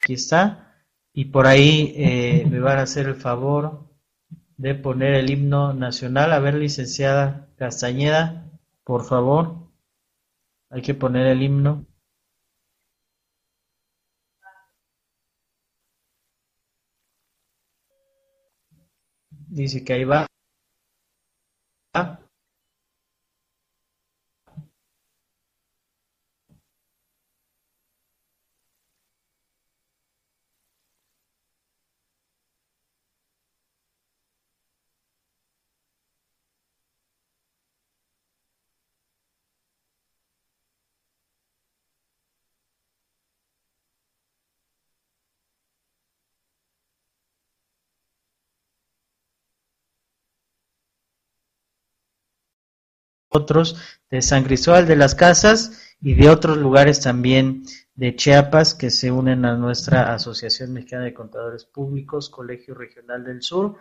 aquí está, y por ahí eh, me van a hacer el favor de poner el himno nacional. A ver, licenciada Castañeda, por favor, hay que poner el himno. Dice que ahí va. Otros de San Cristóbal de las Casas y de otros lugares también de Chiapas que se unen a nuestra Asociación Mexicana de Contadores Públicos, Colegio Regional del Sur.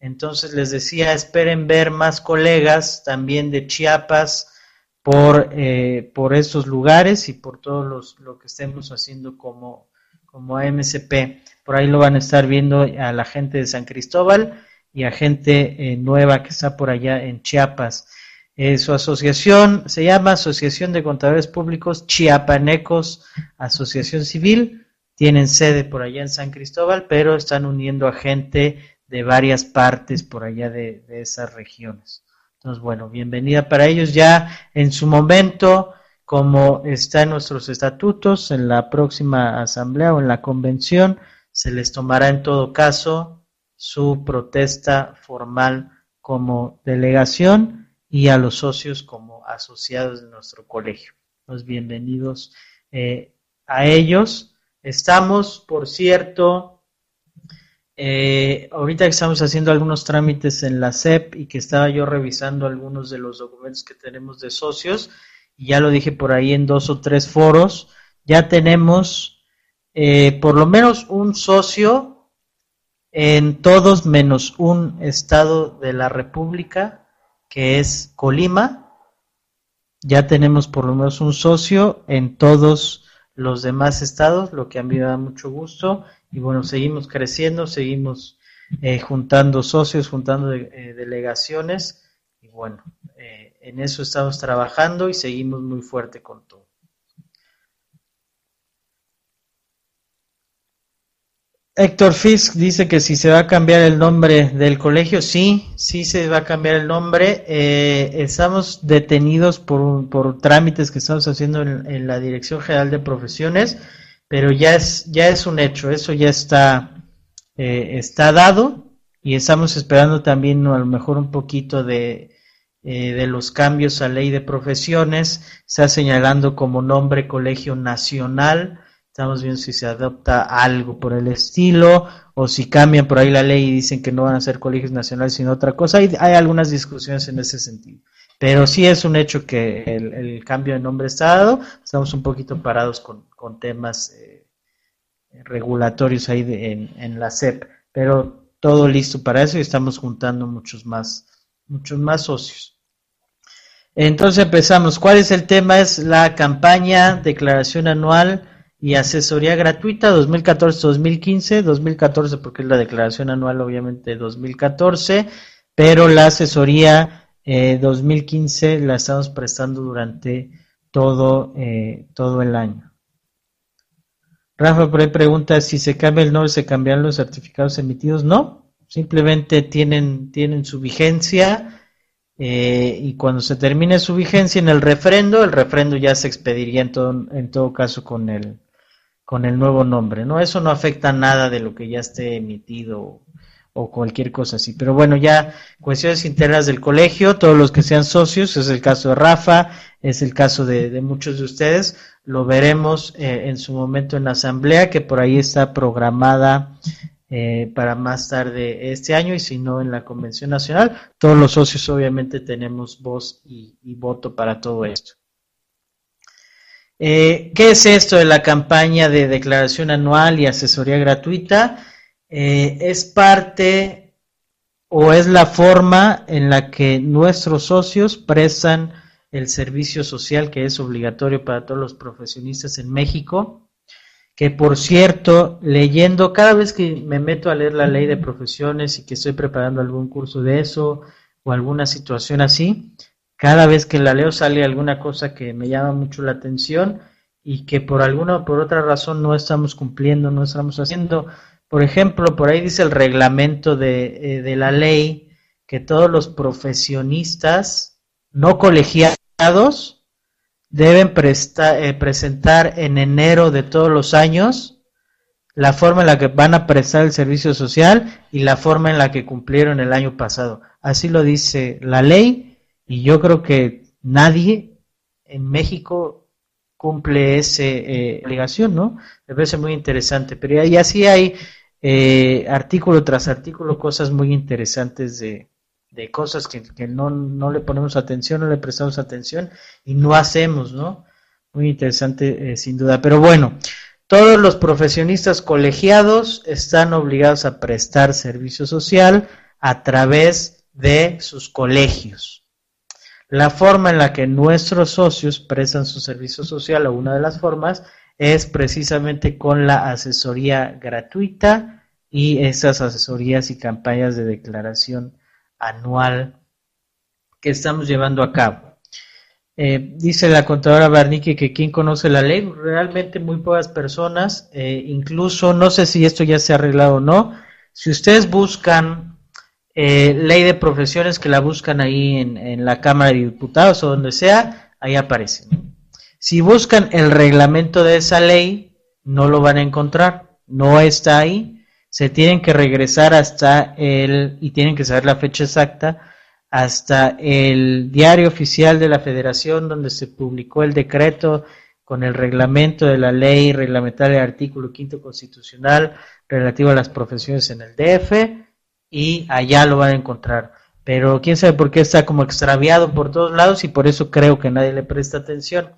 Entonces les decía, esperen ver más colegas también de Chiapas por, eh, por estos lugares y por todo lo que estemos haciendo como, como AMCP. Por ahí lo van a estar viendo a la gente de San Cristóbal y a gente eh, nueva que está por allá en Chiapas. Eh, su asociación se llama Asociación de Contadores Públicos Chiapanecos Asociación Civil. Tienen sede por allá en San Cristóbal, pero están uniendo a gente de varias partes por allá de, esas regiones. Entonces, bueno, bienvenida para ellos ya en su momento, como está en nuestros estatutos, en la próxima asamblea o en la convención, se les tomará en todo caso su protesta formal como delegación y a los socios como asociados de nuestro colegio. Los bienvenidos eh, a ellos. Estamos, por cierto, eh, ahorita que estamos haciendo algunos trámites en la SEP y que estaba yo revisando algunos de los documentos que tenemos de socios, y ya lo dije por ahí en dos o tres foros, ya tenemos eh, por lo menos un socio en todos menos un estado de la República que es Colima. Ya tenemos por lo menos un socio en todos los demás estados, lo que a mí me da mucho gusto. Y bueno, seguimos creciendo, seguimos eh, juntando socios, juntando eh, delegaciones. Y bueno, eh, en eso estamos trabajando y seguimos muy fuerte con todo. Héctor Fisk dice que si se va a cambiar el nombre del colegio, sí, sí se va a cambiar el nombre. Eh, estamos detenidos por, por trámites que estamos haciendo en, la Dirección General de Profesiones, pero ya es, ya es un hecho, eso ya está, eh, está dado y estamos esperando también a lo mejor un poquito de, eh, de los cambios a ley de profesiones. Está señalando como nombre Colegio Nacional Estamos viendo si se adopta algo por el estilo o si cambian por ahí la ley y dicen que no van a ser colegios nacionales sino otra cosa. Hay, hay algunas discusiones en ese sentido. Pero sí es un hecho que el, cambio de nombre está dado. Estamos un poquito parados con, temas eh, regulatorios ahí en, en la SEP. Pero todo listo para eso y estamos juntando muchos más, muchos más socios. Entonces empezamos. ¿Cuál es el tema? Es la campaña, declaración anual y asesoría gratuita 2014-2015, 2014 porque es la declaración anual obviamente 2014, pero la asesoría 2015 eh, la estamos prestando durante todo, eh, todo el año. Rafa por ahí pregunta si se cambia el nombre, se cambian los certificados emitidos. No, simplemente tienen, tienen su vigencia eh, y cuando se termine su vigencia en el refrendo, el refrendo ya se expediría en todo, en todo caso con el, con el nuevo nombre, ¿no? Eso no afecta nada de lo que ya esté emitido o cualquier cosa así. Pero bueno, ya cuestiones internas del colegio, todos los que sean socios, es el caso de Rafa, es el caso de, muchos de ustedes, lo veremos eh, en su momento en la asamblea, que por ahí está programada eh, para más tarde este año y si no en la convención nacional. Todos los socios obviamente tenemos voz y voto para todo esto. Eh, ¿Qué es esto de la campaña de declaración anual y asesoría gratuita? Eh, es parte o es la forma en la que nuestros socios prestan el servicio social que es obligatorio para todos los profesionistas en México, que por cierto, leyendo, cada vez que me meto a leer la ley de profesiones y que estoy preparando algún curso de eso o alguna situación así, cada vez que la leo sale alguna cosa que me llama mucho la atención y que por alguna o por otra razón no estamos cumpliendo, no estamos haciendo. Por ejemplo, por ahí dice el reglamento de, eh, de la ley que todos los profesionistas no colegiados deben eh, presentar en enero de todos los años la forma en la que van a prestar el servicio social y la forma en la que cumplieron el año pasado. Así lo dice la ley y yo creo que nadie en México cumple esa eh, obligación, ¿no? Me parece muy interesante, pero y así hay eh, artículo tras artículo cosas muy interesantes de, cosas que, no, no, le ponemos atención, no le prestamos atención y no hacemos, ¿no? Muy interesante, eh, sin duda. Pero bueno, todos los profesionistas colegiados están obligados a prestar servicio social a través de sus colegios. La forma en la que nuestros socios prestan su servicio social, o una de las formas, es precisamente con la asesoría gratuita y esas asesorías y campañas de declaración anual que estamos llevando a cabo. Eh, dice la contadora Barnique que quien conoce la ley, realmente muy pocas personas, eh, incluso no sé si esto ya se ha arreglado o no, si ustedes buscan eh, ley de profesiones que la buscan ahí en, la Cámara de Diputados o donde sea, ahí aparece. Si buscan el reglamento de esa ley, no lo van a encontrar, no está ahí, se tienen que regresar hasta el, y tienen que saber la fecha exacta, hasta el diario oficial de la federación donde se publicó el decreto con el reglamento de la ley reglamentaria artículo quinto constitucional relativo a las profesiones en el DF y allá lo van a encontrar. Pero quién sabe por qué está como extraviado por todos lados y por eso creo que nadie le presta atención.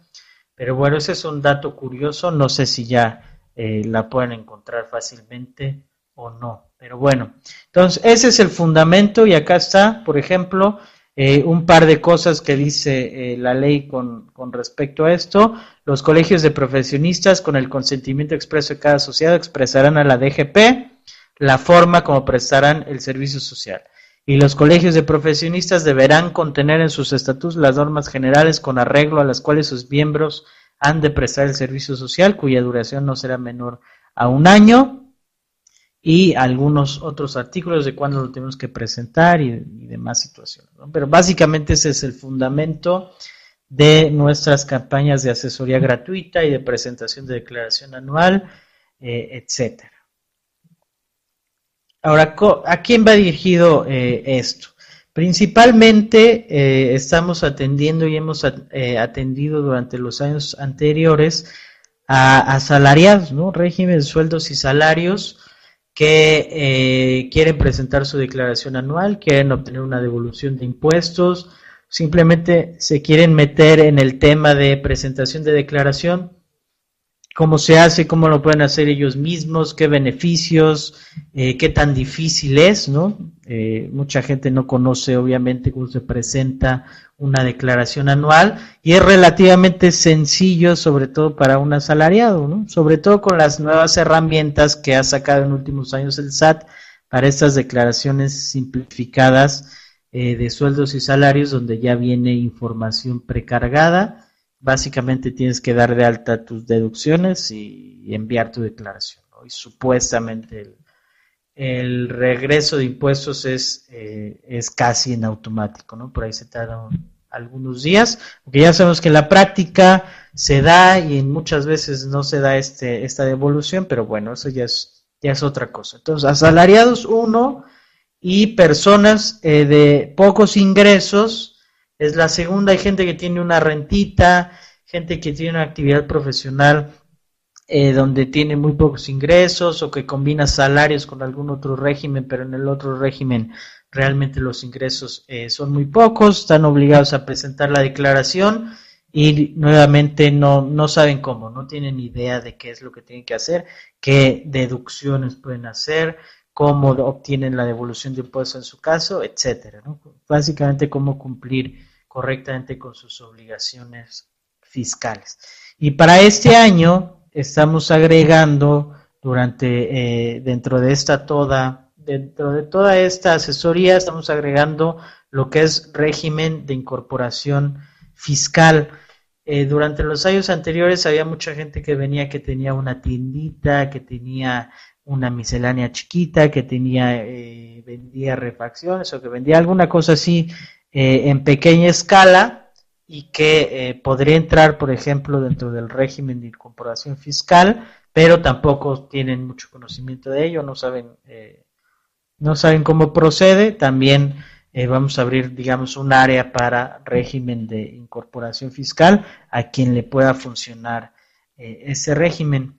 Pero bueno, ese es un dato curioso, no sé si ya eh, la pueden encontrar fácilmente o no. Pero bueno, entonces ese es el fundamento y acá está, por ejemplo, eh, un par de cosas que dice eh, la ley con, con, respecto a esto. Los colegios de profesionistas, con el consentimiento expreso de cada asociado, expresarán a la DGP la forma como prestarán el servicio social. Y los colegios de profesionistas deberán contener en sus estatutos las normas generales con arreglo a las cuales sus miembros han de prestar el servicio social, cuya duración no será menor a un año y algunos otros artículos de cuándo lo tenemos que presentar y, demás situaciones. Pero básicamente ese es el fundamento de nuestras campañas de asesoría gratuita y de presentación de declaración anual, eh, etcétera. Ahora, ¿a quién va dirigido eh, esto? Principalmente eh, estamos atendiendo y hemos atendido durante los años anteriores a asalariados, ¿no? Régimen de sueldos y salarios que eh, quieren presentar su declaración anual, quieren obtener una devolución de impuestos, simplemente se quieren meter en el tema de presentación de declaración, cómo se hace, cómo lo pueden hacer ellos mismos, qué beneficios, eh, qué tan difícil es, ¿no? Eh, mucha gente no conoce obviamente cómo se presenta una declaración anual y es relativamente sencillo, sobre todo para un asalariado, ¿no? sobre todo con las nuevas herramientas que ha sacado en últimos años el SAT para estas declaraciones simplificadas eh, de sueldos y salarios, donde ya viene información precargada. Básicamente tienes que dar de alta tus deducciones y, enviar tu declaración. Y supuestamente el, el regreso de impuestos es, eh, es casi en automático, ¿no? Por ahí se tardan algunos días, porque ya sabemos que en la práctica se da y muchas veces no se da este, esta devolución, pero bueno, eso ya es, ya es otra cosa. Entonces, asalariados uno y personas eh, de pocos ingresos es la segunda, hay gente que tiene una rentita, gente que tiene una actividad profesional eh, donde tiene muy pocos ingresos o que combina salarios con algún otro régimen, pero en el otro régimen realmente los ingresos eh, son muy pocos, están obligados a presentar la declaración y nuevamente no, no saben cómo, no tienen idea de qué es lo que tienen que hacer, qué deducciones pueden hacer, cómo obtienen la devolución de impuestos en su caso, etcétera, Básicamente cómo cumplir correctamente con sus obligaciones fiscales. Y para este año estamos agregando durante, eh, dentro de esta toda, dentro de toda esta asesoría, estamos agregando lo que es régimen de incorporación fiscal. Eh, durante los años anteriores había mucha gente que venía que tenía una tiendita, que tenía una miscelánea chiquita, que tenía, eh, vendía refacciones o que vendía alguna cosa así en pequeña escala y que eh, podría entrar, por ejemplo, dentro del régimen de incorporación fiscal, pero tampoco tienen mucho conocimiento de ello, no saben, eh, no saben cómo procede. También eh, vamos a abrir, digamos, un área para régimen de incorporación fiscal a quien le pueda funcionar ese régimen.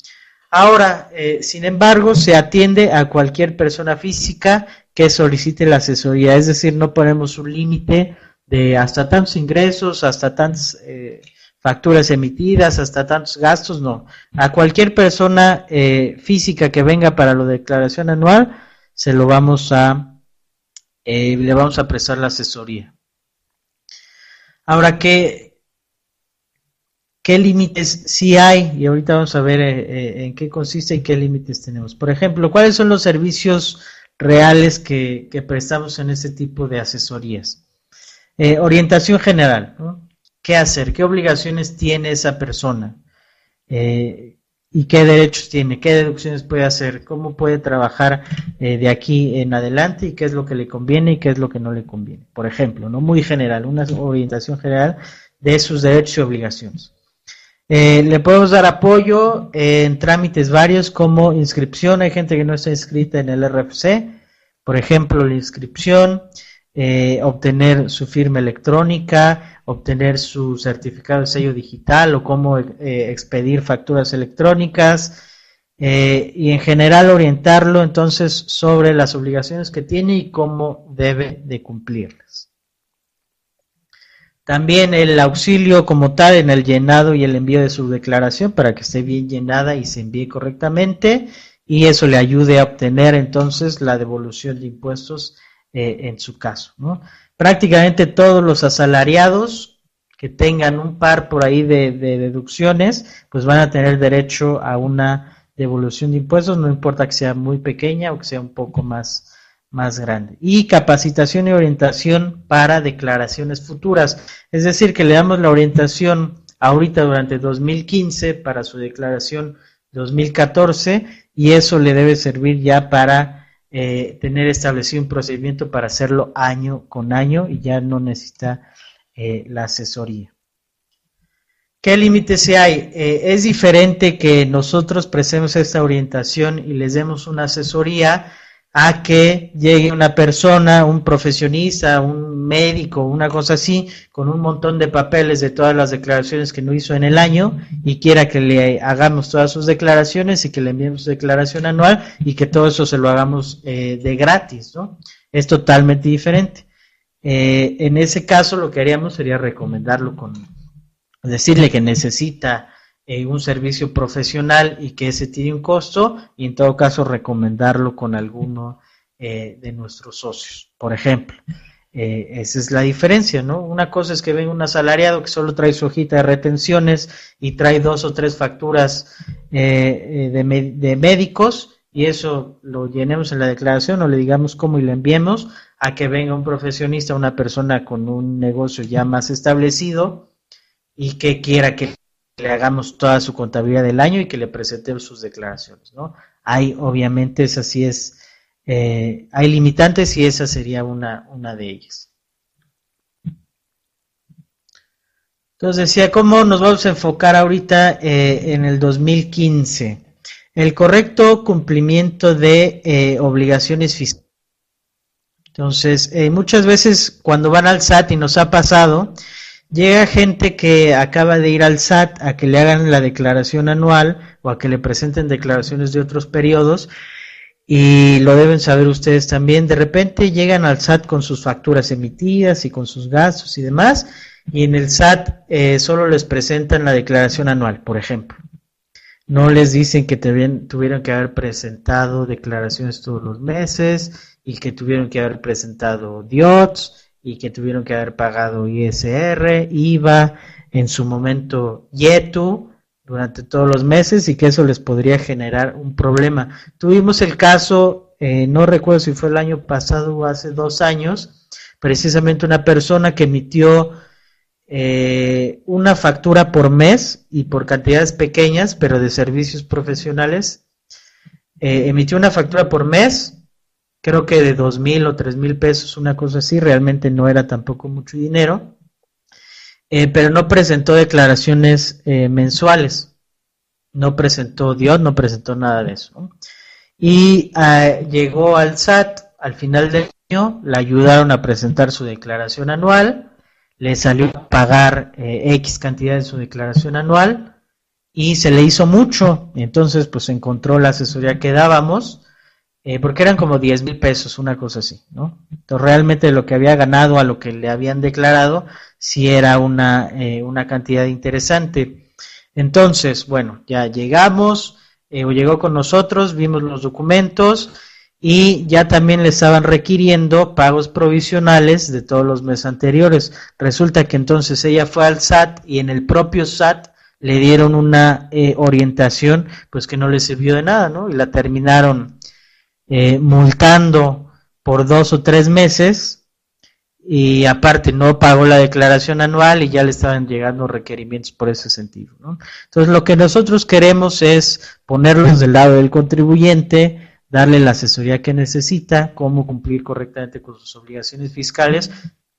Ahora, sin embargo, se atiende a cualquier persona física que solicite la asesoría, es decir, no ponemos un límite de hasta tantos ingresos, hasta tantas eh, facturas emitidas, hasta tantos gastos, no. A cualquier persona eh, física que venga para la declaración anual, se lo vamos a, eh, le vamos a prestar la asesoría. Ahora, ¿qué, qué límites sí hay? Y ahorita vamos a ver en qué consiste y qué límites tenemos. Por ejemplo, ¿cuáles son los servicios reales que, prestamos en este tipo de asesorías? Eh, orientación general, ¿qué hacer? ¿Qué obligaciones tiene esa persona? Eh, ¿Y qué derechos tiene? ¿Qué deducciones puede hacer? ¿Cómo puede trabajar eh, de aquí en adelante? ¿Y qué es lo que le conviene y qué es lo que no le conviene? Por ejemplo, ¿no? Muy general, una orientación general de sus derechos y obligaciones. Le podemos dar apoyo en trámites varios como inscripción. Hay gente que no está inscrita en el RFC. Por ejemplo, la inscripción, eh, obtener su firma electrónica, obtener su certificado de sello digital o cómo eh, expedir facturas electrónicas eh, y en general orientarlo entonces sobre las obligaciones que tiene y cómo debe de cumplirlas. También el auxilio como tal en el llenado y el envío de su declaración para que esté bien llenada y se envíe correctamente y eso le ayude a obtener entonces la devolución de impuestos eh, en su caso. ¿no? Prácticamente todos los asalariados que tengan un par por ahí de, deducciones, pues van a tener derecho a una devolución de impuestos, no importa que sea muy pequeña o que sea un poco más, más grande. Y capacitación y orientación para declaraciones futuras, es decir, que le damos la orientación ahorita durante 2015 para su declaración 2014 y eso le debe servir ya para eh, tener establecido un procedimiento para hacerlo año con año y ya no necesita eh, la asesoría. ¿Qué límites hay? Eh, es diferente que nosotros prestemos esta orientación y les demos una asesoría a que llegue una persona, un profesionista, un médico, una cosa así, con un montón de papeles de todas las declaraciones que no hizo en el año y quiera que le hagamos todas sus declaraciones y que le enviemos su declaración anual y que todo eso se lo hagamos eh, de gratis, ¿no? Es totalmente diferente. Eh, en ese caso lo que haríamos sería recomendarlo con, decirle que necesita eh, un servicio profesional y que ese tiene un costo y en todo caso recomendarlo con alguno eh, de nuestros socios, por ejemplo. Eh, esa es la diferencia, ¿no? Una cosa es que venga un asalariado que solo trae su hojita de retenciones y trae dos o tres facturas de, de, médicos y eso lo llenemos en la declaración o le digamos cómo y lo enviemos a que venga un profesionista, una persona con un negocio ya más establecido y que quiera que le hagamos toda su contabilidad del año y que le presentemos sus declaraciones, ¿no? Hay, obviamente, es, eh, hay limitantes y esa sería una, una de ellas. Entonces decía, ¿cómo nos vamos a enfocar ahorita eh, en el 2015? El correcto cumplimiento de eh, obligaciones fiscales. Entonces, muchas veces cuando van al SAT y nos ha pasado, Llega gente que acaba de ir al SAT a que le hagan la declaración anual o a que le presenten declaraciones de otros periodos y lo deben saber ustedes también. De repente llegan al SAT con sus facturas emitidas y con sus gastos y demás y en el SAT eh, solo les presentan la declaración anual, por ejemplo. No les dicen que tuvieron que haber presentado declaraciones todos los meses y que tuvieron que haber presentado DIOTS y que tuvieron que haber pagado ISR, IVA, en su momento YETU, durante todos los meses y que eso les podría generar un problema. Tuvimos el caso, eh, no recuerdo si fue el año pasado o hace dos años, precisamente una persona que emitió eh, una factura por mes y por cantidades pequeñas, pero de servicios profesionales. Eh, emitió una factura por mes, creo que de dos mil o tres mil pesos, una cosa así, realmente no era tampoco mucho dinero. Eh, pero no presentó declaraciones eh, mensuales, no presentó Dios, no presentó nada de eso. Y ah, llegó al SAT al final del año, le ayudaron a presentar su declaración anual, le salió a pagar eh, X cantidad de su declaración anual y se le hizo mucho, entonces pues encontró la asesoría que dábamos eh, porque eran como 10 mil pesos, una cosa así, ¿no? Entonces realmente lo que había ganado a lo que le habían declarado, sí era una, eh, una cantidad interesante. Entonces, bueno, ya llegamos, eh, o llegó con nosotros, vimos los documentos y ya también le estaban requiriendo pagos provisionales de todos los meses anteriores. Resulta que entonces ella fue al SAT y en el propio SAT le dieron una orientación pues que no le sirvió de nada, ¿no? Y la terminaron eh, multando por dos o tres meses y aparte no pagó la declaración anual y ya le estaban llegando requerimientos por ese sentido. Entonces lo que nosotros queremos es ponerlos del lado del contribuyente, darle la asesoría que necesita, cómo cumplir correctamente con sus obligaciones fiscales,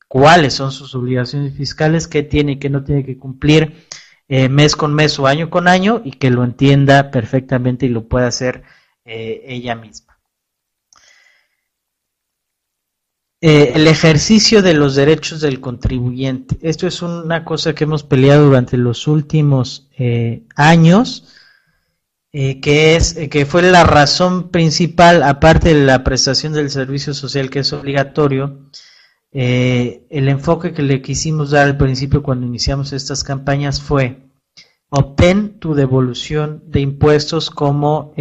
cuáles son sus obligaciones fiscales, qué tiene y qué no tiene que cumplir eh, mes con mes o año con año y que lo entienda perfectamente y lo pueda hacer eh, ella misma. Eh, el ejercicio de los derechos del contribuyente. Esto es una cosa que hemos peleado durante los últimos eh, años, eh, que es que fue la razón principal, aparte de la prestación del servicio social que es obligatorio, el enfoque que le quisimos dar al principio cuando iniciamos estas campañas fue obtén tu devolución de impuestos como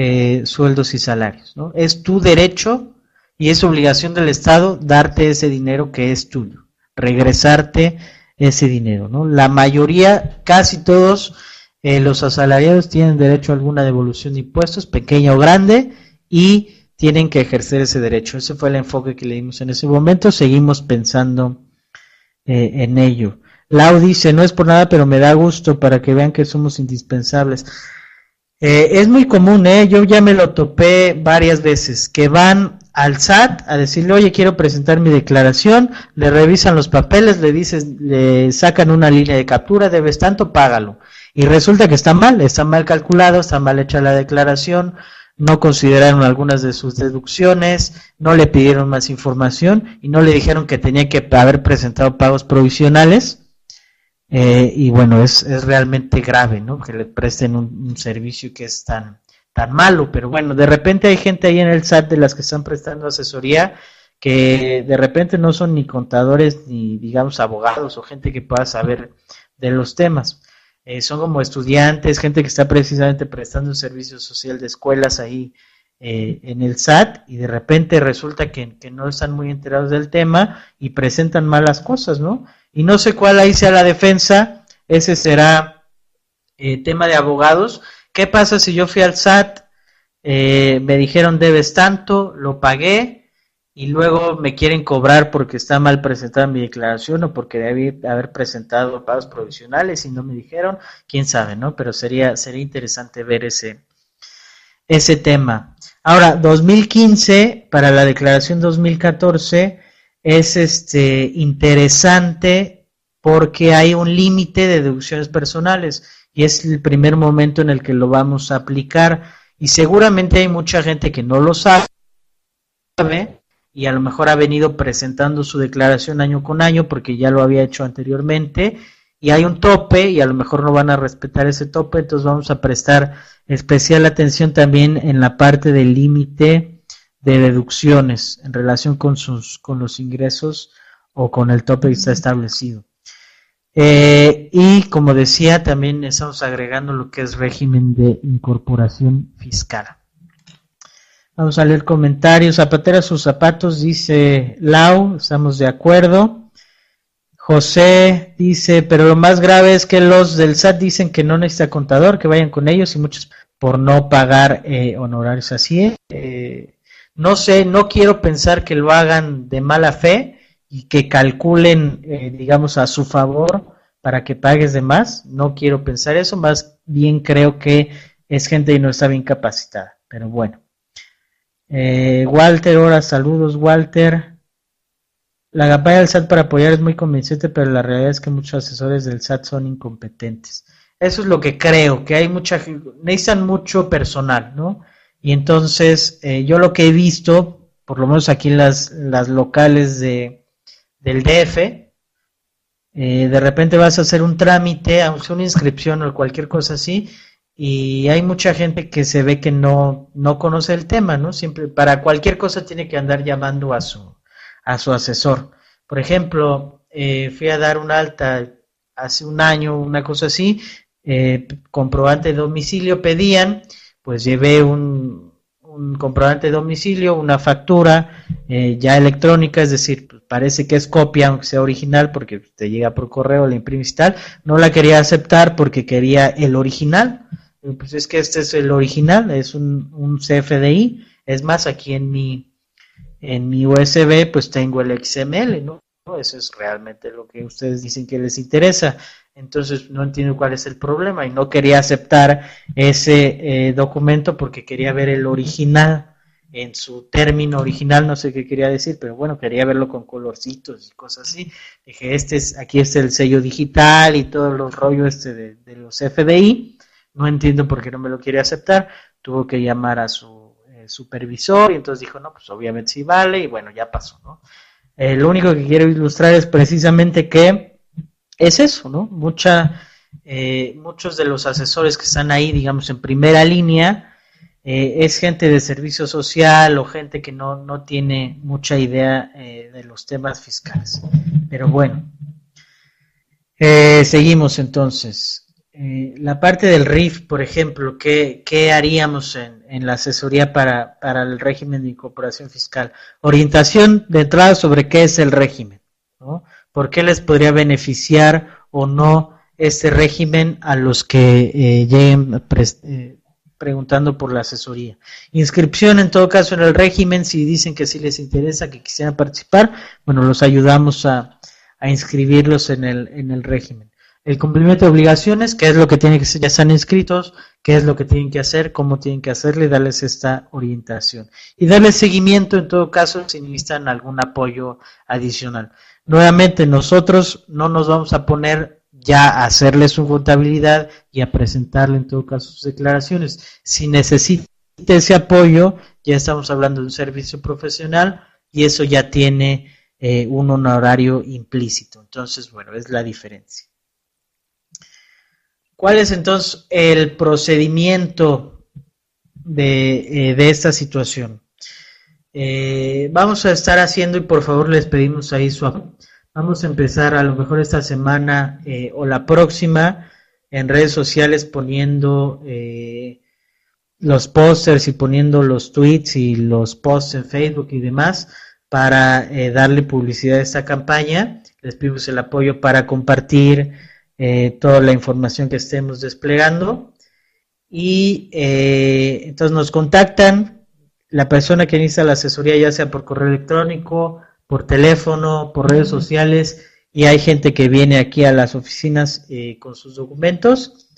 sueldos y salarios. ¿no? Es tu derecho y es obligación del Estado darte ese dinero que es tuyo, regresarte ese dinero, ¿no? La mayoría, casi todos eh, los asalariados tienen derecho a alguna devolución de impuestos, pequeña o grande, y tienen que ejercer ese derecho. Ese fue el enfoque que le dimos en ese momento. Seguimos pensando eh, en ello. Lau dice, no es por nada, pero me da gusto para que vean que somos indispensables. Eh, es muy común, ¿eh? yo ya me lo topé varias veces, que van al SAT a decirle, oye, quiero presentar mi declaración, le revisan los papeles, le dices, le sacan una línea de captura, debes tanto, págalo. Y resulta que está mal, está mal calculado, está mal hecha la declaración, no consideraron algunas de sus deducciones, no le pidieron más información y no le dijeron que tenía que haber presentado pagos provisionales. Eh, y bueno, es, es realmente grave, ¿no? Que le presten un servicio que es tan, tan malo, pero bueno, de repente hay gente ahí en el SAT de las que están prestando asesoría que de repente no son ni contadores ni digamos abogados o gente que pueda saber de los temas. Eh, son como estudiantes, gente que está precisamente prestando un servicio social de escuelas ahí eh, en el SAT y de repente resulta que, no están muy enterados del tema y presentan malas cosas, ¿no? Y no sé cuál ahí sea la defensa, ese será eh, tema de abogados, ¿Qué pasa si yo fui al SAT, eh, me dijeron debes tanto, lo pagué y luego me quieren cobrar porque está mal presentada mi declaración o porque debí haber presentado pagos provisionales y no me dijeron? Quién sabe, ¿no? Pero sería, sería interesante ver ese, ese tema. Ahora, 2015 para la declaración 2014 es este interesante porque hay un límite de deducciones personales y es el primer momento en el que lo vamos a aplicar. Y seguramente hay mucha gente que no lo sabe y a lo mejor ha venido presentando su declaración año con año porque ya lo había hecho anteriormente. Y hay un tope y a lo mejor no van a respetar ese tope, entonces vamos a prestar especial atención también en la parte del límite de deducciones en relación con sus con los ingresos o con el tope que está establecido. Eh, y como decía, también estamos agregando lo que es régimen de incorporación fiscal. Vamos a leer comentarios. Zapatera sus zapatos, dice Lau, estamos de acuerdo. José dice, pero lo más grave es que los del SAT dicen que no necesita contador, que vayan con ellos y muchos por no pagar eh, honorarios así. Eh, no sé, no quiero pensar que lo hagan de mala fe y que calculen, eh, digamos, a su favor para que pagues de más. No quiero pensar eso, más bien creo que es gente que no está bien capacitada. Pero bueno. Eh, Walter, ahora saludos, Walter. La campaña del SAT para apoyar es muy convincente, pero la realidad es que muchos asesores del SAT son incompetentes. Eso es lo que creo, que hay mucha, necesitan mucho personal, ¿no? Y entonces eh, yo lo que he visto, por lo menos aquí en las, las locales de, del DF, eh, de repente vas a hacer un trámite, aunque una inscripción o cualquier cosa así, y hay mucha gente que se ve que no, no conoce el tema, ¿no? Siempre, para cualquier cosa tiene que andar llamando a su, a su asesor. Por ejemplo, eh, fui a dar un alta hace un año, una cosa así, eh, comprobante de domicilio pedían, pues llevé un, comprobante de domicilio, una factura ya electrónica, es decir, parece que es copia, aunque sea original, porque te llega por correo, la imprimes y tal. No la quería aceptar porque quería el original. Pues es que este es el original, es un, un CFDI. Es más, aquí en mi, en mi USB, pues tengo el XML, ¿no? Eso es realmente lo que ustedes dicen que les interesa entonces no entiendo cuál es el problema y no quería aceptar ese eh, documento porque quería ver el original en su término original, no sé qué quería decir, pero bueno, quería verlo con colorcitos y cosas así. Dije, este es, aquí está el sello digital y todos los rollos este de, los FBI. No entiendo por qué no me lo quiere aceptar. Tuvo que llamar a su eh, supervisor y entonces dijo, no, pues obviamente sí vale y bueno, ya pasó, ¿no? Eh, lo único que quiero ilustrar es precisamente que es eso, ¿no? Mucha, eh, muchos de los asesores que están ahí, digamos, en primera línea, eh, es gente de servicio social o gente que no, no tiene mucha idea eh, de los temas fiscales. Pero bueno, seguimos entonces. la parte del RIF, por ejemplo, ¿qué, qué haríamos en, en, la asesoría para, para el régimen de incorporación fiscal? Orientación de entrada sobre qué es el régimen, ¿no? ¿Por qué les podría beneficiar o no este régimen a los que eh, lleguen eh, preguntando por la asesoría? Inscripción en todo caso en el régimen, si dicen que sí les interesa, que quisieran participar, bueno, los ayudamos a, inscribirlos en el, en el régimen. El cumplimiento de obligaciones, qué es lo que tienen que hacer, ya están inscritos, qué es lo que tienen que hacer, cómo tienen que hacerle, darles esta orientación. Y darles seguimiento en todo caso si necesitan algún apoyo adicional. Nuevamente, nosotros no nos vamos a poner ya hacerle su contabilidad y a presentarle en todo caso sus declaraciones. Si necesita ese apoyo, ya estamos hablando de un servicio profesional y eso ya tiene eh, un honorario implícito. Entonces, bueno, es la diferencia. ¿Cuál es entonces el procedimiento de, eh, esta situación? Eh, vamos a estar haciendo y por favor les pedimos ahí su Vamos a empezar a lo mejor esta semana eh, o la próxima en redes sociales poniendo eh, los pósters y poniendo los tweets y los posts en Facebook y demás para eh, darle publicidad a esta campaña. Les pedimos el apoyo para compartir toda la información que estemos desplegando. Y entonces nos contactan la persona que inicia la asesoría, ya sea por correo electrónico, por teléfono, por redes sociales, y hay gente que viene aquí a las oficinas eh, con sus documentos.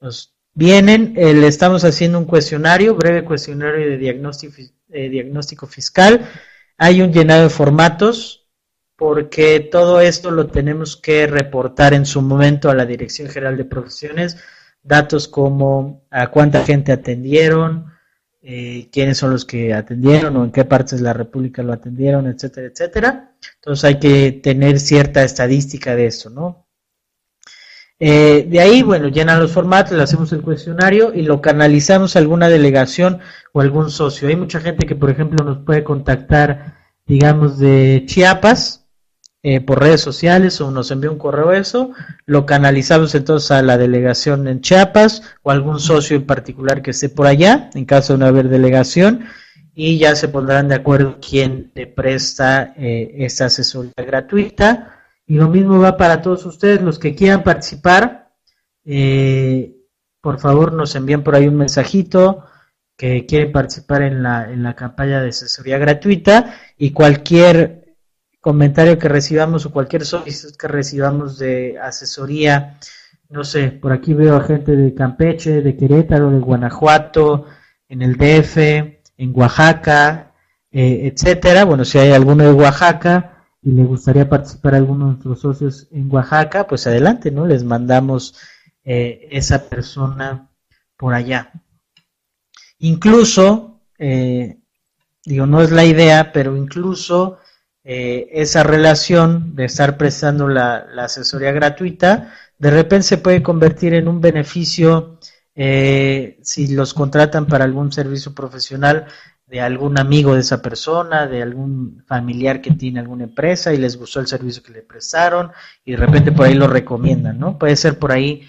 Nos vienen, eh, le estamos haciendo un cuestionario, breve cuestionario de diagnóstico, eh, diagnóstico fiscal. Hay un llenado de formatos, porque todo esto lo tenemos que reportar en su momento a la Dirección General de Profesiones, datos como a cuánta gente atendieron, eh, quiénes son los que atendieron o en qué partes de la República lo atendieron, etcétera, etcétera. Entonces hay que tener cierta estadística de eso, ¿no? Eh, de ahí, bueno, llenan los formatos, le hacemos el cuestionario y lo canalizamos a alguna delegación o algún socio. Hay mucha gente que, por ejemplo, nos puede contactar, digamos, de Chiapas, eh, por redes sociales o nos envía un correo eso, lo canalizamos entonces a la delegación en Chiapas o algún socio en particular que esté por allá, en caso de no haber delegación, y ya se pondrán de acuerdo quién le presta eh, esta asesoría gratuita. Y lo mismo va para todos ustedes, los que quieran participar, eh, por favor nos envían por ahí un mensajito que quieren participar en la, en la campaña de asesoría gratuita y cualquier comentario que recibamos o cualquier solicitud que recibamos de asesoría, no sé, por aquí veo a gente de Campeche, de Querétaro, de Guanajuato, en el DF, en Oaxaca, eh, etcétera. Bueno, si hay alguno de Oaxaca y le gustaría participar alguno de nuestros socios en Oaxaca, pues adelante, ¿no? Les mandamos eh, esa persona por allá. Incluso, eh, digo, no es la idea, pero incluso esa relación de estar prestando la, asesoría gratuita, de repente se puede convertir en un beneficio si los contratan para algún servicio profesional de algún amigo de esa persona, de algún familiar que tiene alguna empresa y les gustó el servicio que le prestaron y de repente por ahí lo recomiendan, ¿no? Puede ser por ahí,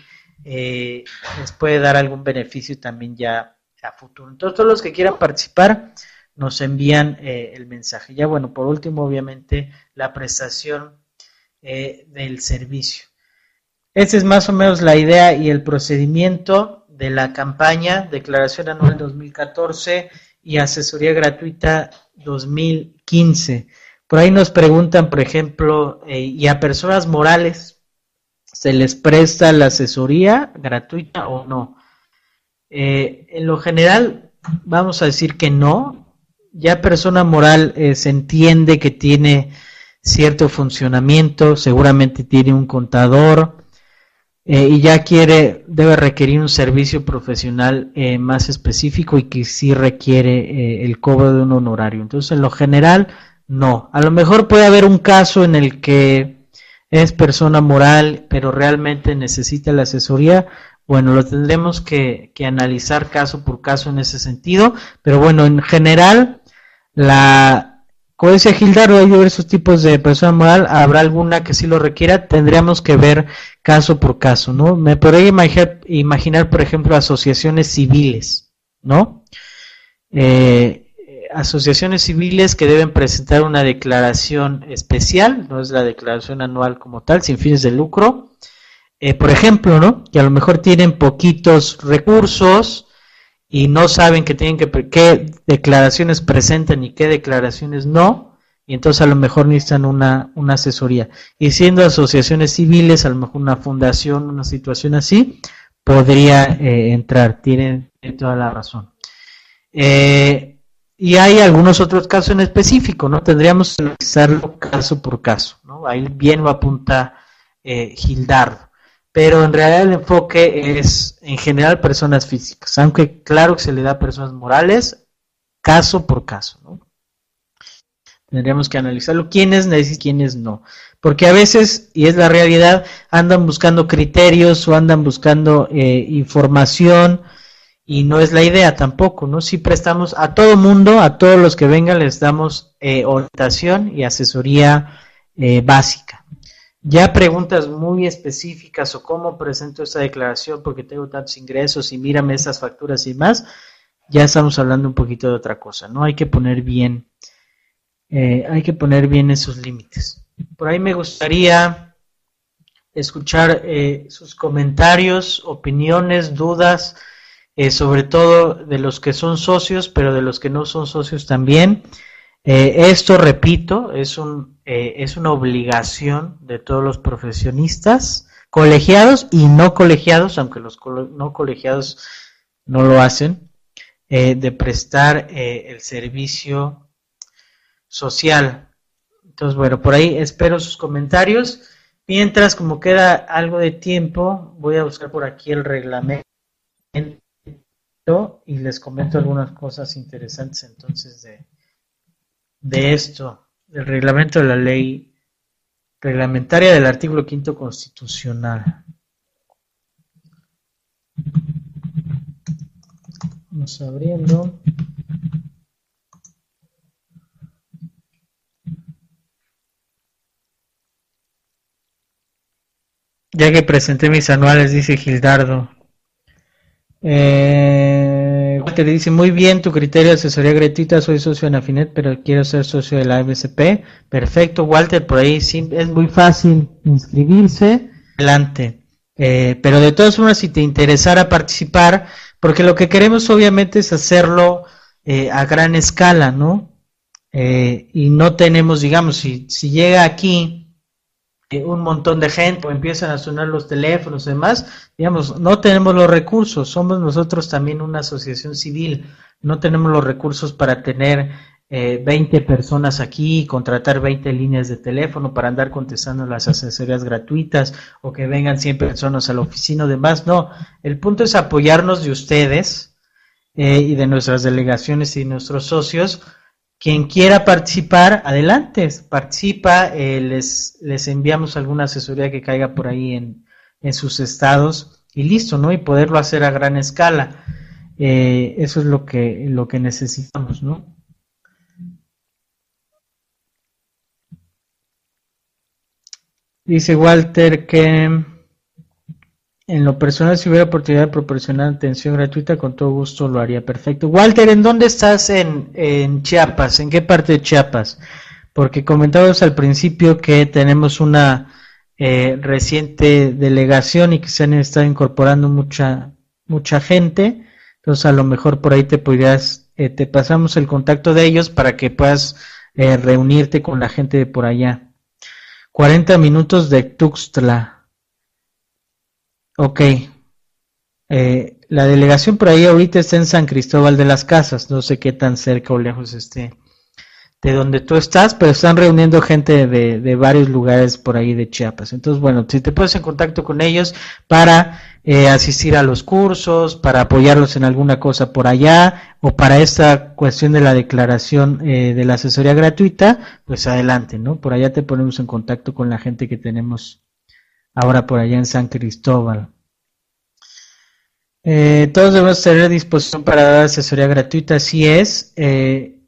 eh, les puede dar algún beneficio también ya a futuro. Entonces todos los que quieran participar nos envían eh, el mensaje. Ya bueno, por último, obviamente, la prestación eh, del servicio. Esta es más o menos la idea y el procedimiento de la campaña Declaración Anual 2014 y asesoría gratuita 2015. Por ahí nos preguntan, por ejemplo, eh, ¿y a personas morales se les presta la asesoría gratuita o no? En lo general, vamos a decir que no. Ya persona moral eh, se entiende que tiene cierto funcionamiento, seguramente tiene un contador, eh, y ya quiere, debe requerir un servicio profesional eh, más específico y que sí requiere el cobro de un honorario. Entonces, en lo general, no. A lo mejor puede haber un caso en el que es persona moral, pero realmente necesita la asesoría. Bueno, lo tendremos que, que analizar caso por caso en ese sentido, pero bueno, en general, la, como decía Gildardo, hay diversos tipos de persona moral, habrá alguna que sí lo requiera, tendríamos que ver caso por caso, ¿no? Me podría imaginar, por ejemplo, asociaciones civiles, ¿no? Eh, asociaciones civiles que deben presentar una declaración especial, no es la declaración anual como tal, sin fines de lucro, eh, por ejemplo, ¿no? Que a lo mejor tienen poquitos recursos, y no saben que tienen que qué declaraciones presentan y qué declaraciones no, y entonces a lo mejor necesitan una, una asesoría. Y siendo asociaciones civiles, a lo mejor una fundación, una situación así, podría eh, entrar, tienen, toda la razón. Eh, y hay algunos otros casos en específico, ¿no? Tendríamos que analizarlo caso por caso, ¿no? Ahí bien lo apunta eh, Gildardo pero en realidad el enfoque es en general personas físicas, aunque claro que se le da a personas morales, caso por caso, ¿no? Tendríamos que analizarlo, quiénes necesitan, quiénes no. Porque a veces, y es la realidad, andan buscando criterios o andan buscando eh, información y no es la idea tampoco, ¿no? Si prestamos a todo mundo, a todos los que vengan, les damos eh, orientación y asesoría eh, básica. Ya preguntas muy específicas o cómo presento esta declaración porque tengo tantos ingresos y mírame esas facturas y más, ya estamos hablando un poquito de otra cosa, ¿no? Hay que poner bien, eh, hay que poner bien esos límites. Por ahí me gustaría escuchar eh, sus comentarios, opiniones, dudas, eh, sobre todo de los que son socios, pero de los que no son socios también. Esto, repito, es un eh, es una obligación de todos los profesionistas, colegiados y no colegiados, aunque los no colegiados no lo hacen, eh, de prestar eh, el servicio social. Entonces, bueno, por ahí espero sus comentarios. Mientras, como queda algo de tiempo, voy a buscar por aquí el reglamento y les comento algunas cosas interesantes entonces de, de esto el reglamento de la ley reglamentaria del artículo quinto constitucional. Vamos abriendo. Ya que presenté mis anuales, dice Gildardo. Eh, Walter dice, muy bien, tu criterio de asesoría gratuita, soy socio en Afinet, pero quiero ser socio de la MSP. Perfecto, Walter, por ahí es muy fácil inscribirse. Adelante. Eh, pero de todas formas, si te interesara participar, porque lo que queremos obviamente es hacerlo eh, a gran escala, ¿no? Eh, y no tenemos, digamos, si, si llega aquí un montón de gente o empiezan a sonar los teléfonos y demás, digamos, no tenemos los recursos, somos nosotros también una asociación civil, no tenemos los recursos para tener eh, 20 personas aquí, contratar 20 líneas de teléfono para andar contestando las asesorías gratuitas o que vengan 100 personas a la oficina o demás, no, el punto es apoyarnos de ustedes eh, y de nuestras delegaciones y nuestros socios quien quiera participar, adelante, participa, eh, les, les enviamos alguna asesoría que caiga por ahí en, en, sus estados y listo, ¿no? Y poderlo hacer a gran escala. Eh, eso es lo que, lo que necesitamos, ¿no? Dice Walter que en lo personal, si hubiera oportunidad de proporcionar atención gratuita, con todo gusto lo haría. Perfecto. Walter, ¿en dónde estás en, en Chiapas? ¿En qué parte de Chiapas? Porque comentábamos al principio que tenemos una eh, reciente delegación y que se han estado incorporando mucha, mucha gente. Entonces, a lo mejor por ahí te podrías, eh, te pasamos el contacto de ellos para que puedas eh, reunirte con la gente de por allá. 40 minutos de Tuxtla. Ok. Eh, la delegación por ahí ahorita está en San Cristóbal de las Casas. No sé qué tan cerca o lejos esté de donde tú estás, pero están reuniendo gente de, de varios lugares por ahí de Chiapas. Entonces, bueno, si te pones en contacto con ellos para eh, asistir a los cursos, para apoyarlos en alguna cosa por allá, o para esta cuestión de la declaración eh, de la asesoría gratuita, pues adelante, ¿no? Por allá te ponemos en contacto con la gente que tenemos ahora por allá en San Cristóbal. Eh, todos debemos tener disposición para dar asesoría gratuita, así es. Eh,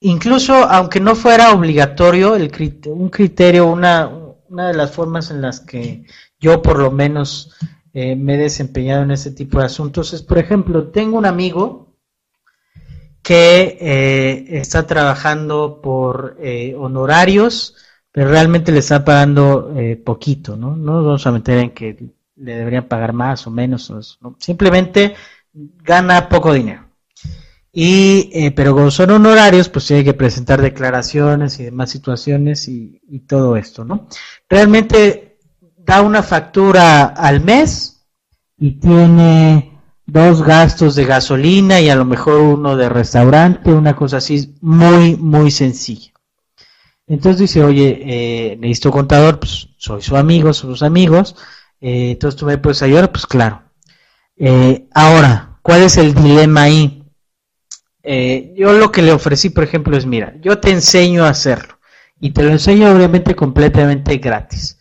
incluso aunque no fuera obligatorio, un criterio, una, una de las formas en las que yo por lo menos eh, me he desempeñado en ese tipo de asuntos es, por ejemplo, tengo un amigo que está trabajando por honorarios pero realmente le está pagando eh, poquito, ¿no? No nos vamos a meter en que le deberían pagar más o menos, ¿no? simplemente gana poco dinero. Y, eh, pero como son honorarios, pues tiene que presentar declaraciones y demás situaciones y, y todo esto, ¿no? Realmente da una factura al mes y tiene dos gastos de gasolina y a lo mejor uno de restaurante, una cosa así muy, muy sencilla. Entonces dice, oye, eh, necesito contador, pues soy su amigo, somos amigos, eh, entonces tú me puedes ayudar, pues claro. Eh, ahora, ¿cuál es el dilema ahí? Yo lo que le ofrecí, por ejemplo, es, mira, yo te enseño a hacerlo y te lo enseño obviamente completamente gratis.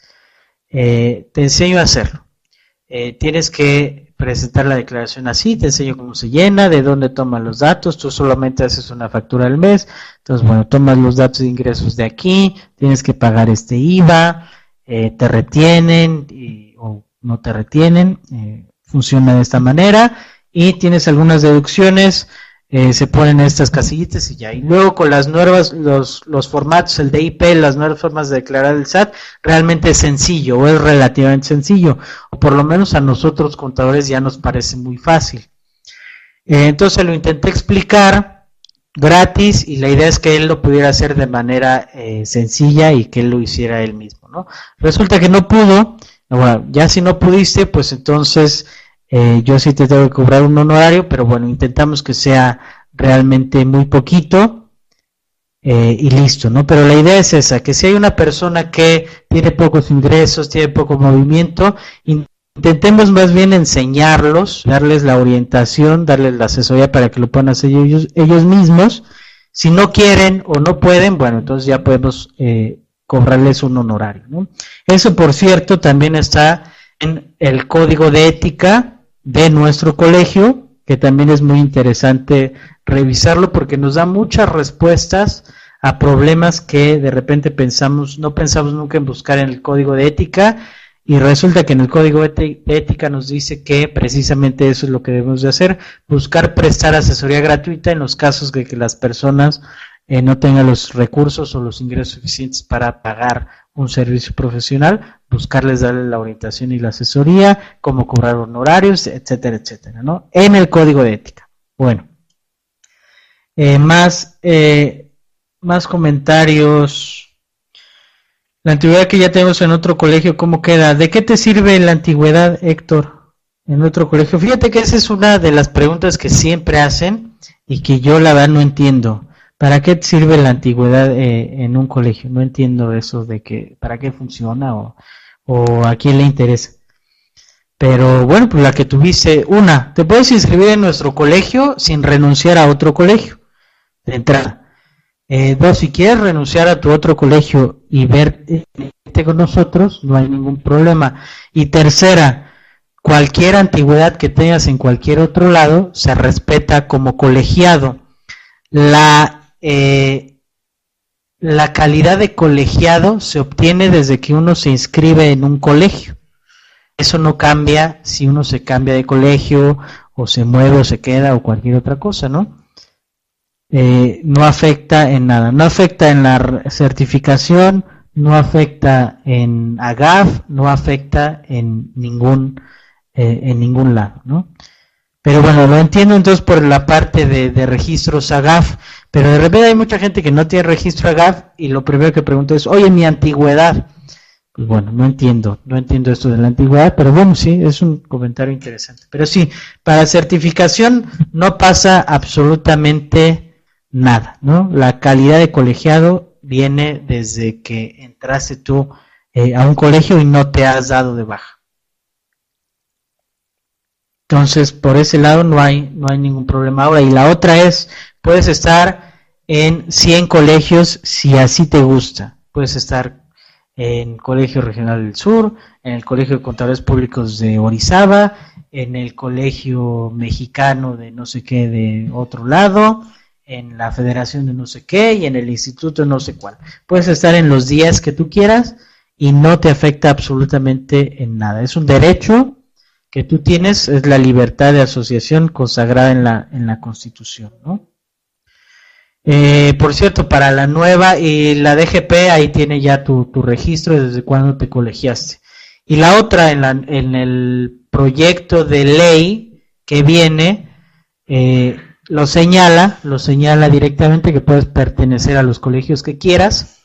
te enseño a hacerlo. tienes que presentar la declaración así, te enseño cómo se llena, de dónde toman los datos, tú solamente haces una factura al mes, entonces bueno, tomas los datos de ingresos de aquí, tienes que pagar este IVA, eh, te retienen o no te retienen, eh, funciona de esta manera y tienes algunas deducciones eh, se ponen estas casillitas y ya. Y luego con las nuevas, los, los formatos, el DIP, las nuevas formas de declarar el SAT, realmente es sencillo o es relativamente sencillo. O por lo menos a nosotros contadores ya nos parece muy fácil. Eh, entonces lo intenté explicar gratis y la idea es que él lo pudiera hacer de manera eh, sencilla y que él lo hiciera él mismo. ¿no? Resulta que no pudo. Bueno, ya si no pudiste, pues entonces eh, yo sí te tengo que cobrar un honorario, pero bueno, intentamos que sea realmente muy poquito eh, y listo, ¿no? Pero la idea es esa, que si hay una persona que tiene pocos ingresos, tiene poco movimiento, intentemos más bien enseñarlos, darles la orientación, darles la asesoría para que lo puedan hacer ellos, ellos mismos. Si no quieren o no pueden, bueno, entonces ya podemos eh, cobrarles un honorario, ¿no? Eso, por cierto, también está en el código de ética de nuestro colegio, que también es muy interesante revisarlo porque nos da muchas respuestas a problemas que de repente pensamos, no pensamos nunca en buscar en el código de ética. Y resulta que en el código de ética nos dice que precisamente eso es lo que debemos de hacer, buscar prestar asesoría gratuita en los casos de que las personas eh, no tengan los recursos o los ingresos suficientes para pagar un servicio profesional, buscarles darle la orientación y la asesoría, cómo cobrar honorarios, etcétera, etcétera, ¿no? En el código de ética. Bueno, eh, más, eh, más comentarios. La antigüedad que ya tenemos en otro colegio, ¿cómo queda? ¿De qué te sirve la antigüedad, Héctor, en otro colegio? Fíjate que esa es una de las preguntas que siempre hacen y que yo la verdad no entiendo. ¿Para qué sirve la antigüedad eh, en un colegio? No entiendo eso de que, ¿para qué funciona o, o a quién le interesa? Pero bueno, pues la que tuviste, una, te puedes inscribir en nuestro colegio sin renunciar a otro colegio, de entrada. Eh, dos, si quieres renunciar a tu otro colegio y verte con nosotros, no hay ningún problema. Y tercera, cualquier antigüedad que tengas en cualquier otro lado se respeta como colegiado. La, eh, la calidad de colegiado se obtiene desde que uno se inscribe en un colegio. Eso no cambia si uno se cambia de colegio o se mueve o se queda o cualquier otra cosa, ¿no? Eh, no afecta en nada, no afecta en la certificación, no afecta en AGAF, no afecta en ningún eh, en ningún lado, ¿no? Pero bueno, lo entiendo entonces por la parte de, de, registros AGAF, pero de repente hay mucha gente que no tiene registro AGAF y lo primero que pregunto es, oye, mi antigüedad. Pues bueno, no entiendo, no entiendo esto de la antigüedad, pero bueno, sí, es un comentario interesante. Pero sí, para certificación no pasa absolutamente nada, ¿no? La calidad de colegiado viene desde que entraste tú eh, a un colegio y no te has dado de baja. Entonces, por ese lado no hay, no hay ningún problema ahora. Y la otra es, puedes estar en 100 colegios si así te gusta. Puedes estar en Colegio Regional del Sur, en el Colegio de Contadores Públicos de Orizaba, en el Colegio Mexicano de no sé qué de otro lado, en la federación de no sé qué y en el instituto de no sé cuál. Puedes estar en los días que tú quieras y no te afecta absolutamente en nada. Es un derecho que tú tienes, es la libertad de asociación consagrada en la, en la Constitución. ¿no? Eh, por cierto, para la nueva y la DGP, ahí tiene ya tu, tu registro desde cuando te colegiaste. Y la otra, en, la, en el proyecto de ley que viene, eh, lo señala, lo señala directamente que puedes pertenecer a los colegios que quieras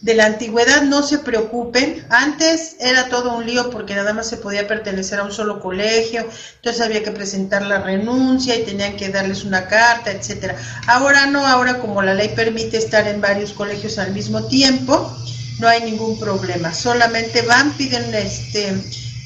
de la antigüedad no se preocupen. Antes era todo un lío porque nada más se podía pertenecer a un solo colegio, entonces había que presentar la renuncia y tenían que darles una carta, etcétera. Ahora no, ahora como la ley permite estar en varios colegios al mismo tiempo, no hay ningún problema. Solamente van, piden este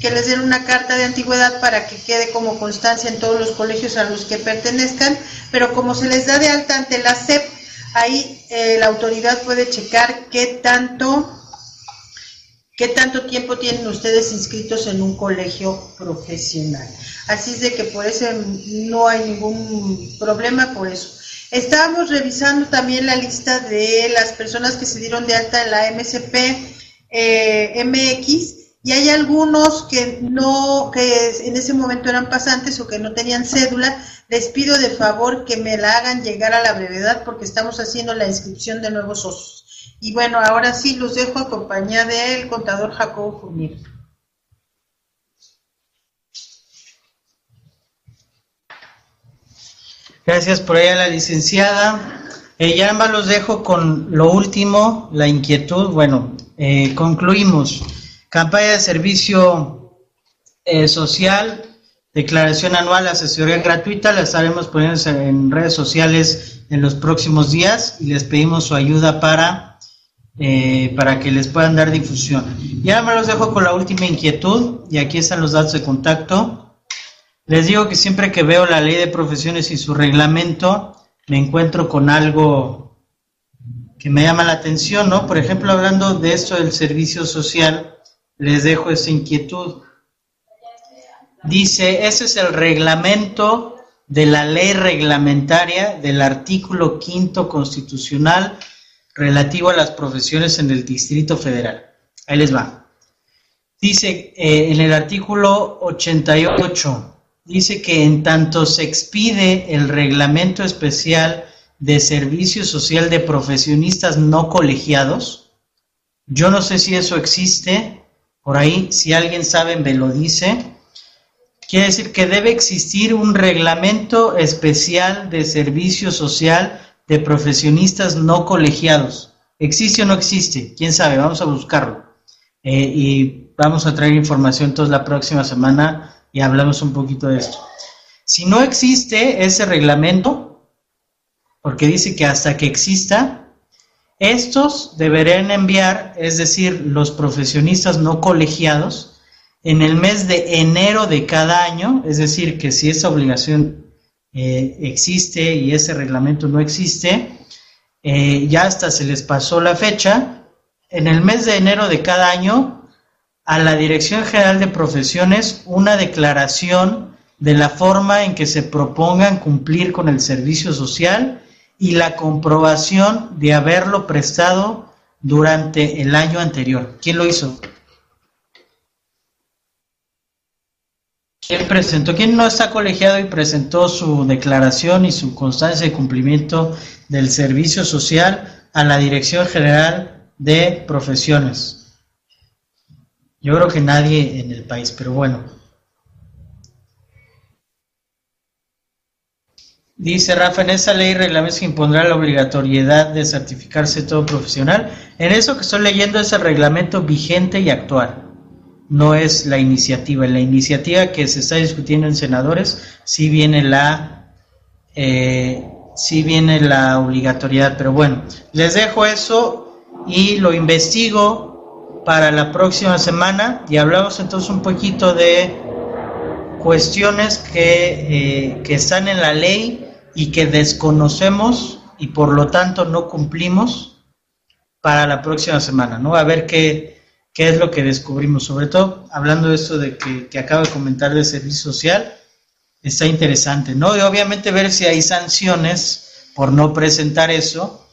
que les den una carta de antigüedad para que quede como constancia en todos los colegios a los que pertenezcan, pero como se les da de alta ante la SEP, ahí eh, la autoridad puede checar qué tanto qué tanto tiempo tienen ustedes inscritos en un colegio profesional. Así es de que por eso no hay ningún problema por eso. Estábamos revisando también la lista de las personas que se dieron de alta en la MSP eh, MX y hay algunos que no, que en ese momento eran pasantes o que no tenían cédula, les pido de favor que me la hagan llegar a la brevedad porque estamos haciendo la inscripción de nuevos socios. Y bueno, ahora sí los dejo a compañía del contador Jacobo Furnir. Gracias por ella, la licenciada. Eh, ya más los dejo con lo último, la inquietud. Bueno, eh, concluimos. Campaña de servicio eh, social, declaración anual, asesoría gratuita, la estaremos poniendo en redes sociales en los próximos días y les pedimos su ayuda para, eh, para que les puedan dar difusión. Ya me los dejo con la última inquietud y aquí están los datos de contacto Les digo que siempre que veo la ley de profesiones y su reglamento, me encuentro con algo que me llama la atención, ¿no? Por ejemplo, hablando de esto del servicio social, les dejo esa inquietud. Dice, ese es el reglamento de la ley reglamentaria del artículo quinto constitucional relativo a las profesiones en el Distrito Federal. Ahí les va. Dice eh, en el artículo 88, dice que en tanto se expide el reglamento especial de servicio social de profesionistas no colegiados, yo no sé si eso existe, por ahí, si alguien sabe, me lo dice. Quiere decir que debe existir un reglamento especial de servicio social de profesionistas no colegiados. ¿Existe o no existe? ¿Quién sabe? Vamos a buscarlo. Eh, y vamos a traer información toda la próxima semana y hablamos un poquito de esto. Si no existe ese reglamento, porque dice que hasta que exista, estos deberían enviar, es decir, los profesionistas no colegiados, en el mes de enero de cada año, es decir, que si esa obligación eh, existe y ese reglamento no existe, eh, ya hasta se les pasó la fecha, en el mes de enero de cada año, a la Dirección General de Profesiones una declaración de la forma en que se propongan cumplir con el servicio social y la comprobación de haberlo prestado durante el año anterior. ¿Quién lo hizo? ¿Quién presentó? ¿Quién no está colegiado y presentó su declaración y su constancia de cumplimiento del servicio social a la Dirección General de Profesiones? Yo creo que nadie en el país, pero bueno. Dice Rafa, en esa ley reglamento se impondrá la obligatoriedad de certificarse todo profesional. En eso que estoy leyendo es el reglamento vigente y actual no es la iniciativa. En la iniciativa que se está discutiendo en senadores sí viene la eh, viene la obligatoriedad, pero bueno, les dejo eso y lo investigo para la próxima semana y hablamos entonces un poquito de cuestiones que, eh, que están en la ley y que desconocemos y por lo tanto no cumplimos para la próxima semana, ¿no? A ver qué, qué es lo que descubrimos, sobre todo hablando de esto de que, que de comentar de servicio social, está interesante, ¿no? Y obviamente ver si hay sanciones por no presentar eso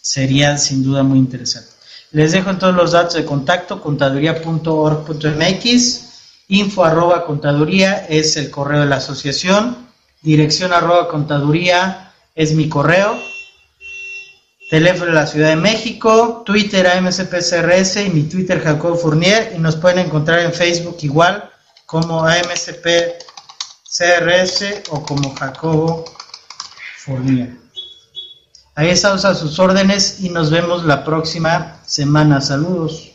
sería sin duda muy interesante. Les dejo todos los datos de contacto, contaduría.org.mx, info arroba contaduría es el correo de la asociación, dirección arroba contaduría es mi correo, teléfono de la Ciudad de México, Twitter AMSPCRS y mi Twitter Jacobo Fournier y nos pueden encontrar en Facebook igual como AMSPCRS o como Jacobo Fournier. Ahí estamos a sus órdenes y nos vemos la próxima semana. Saludos.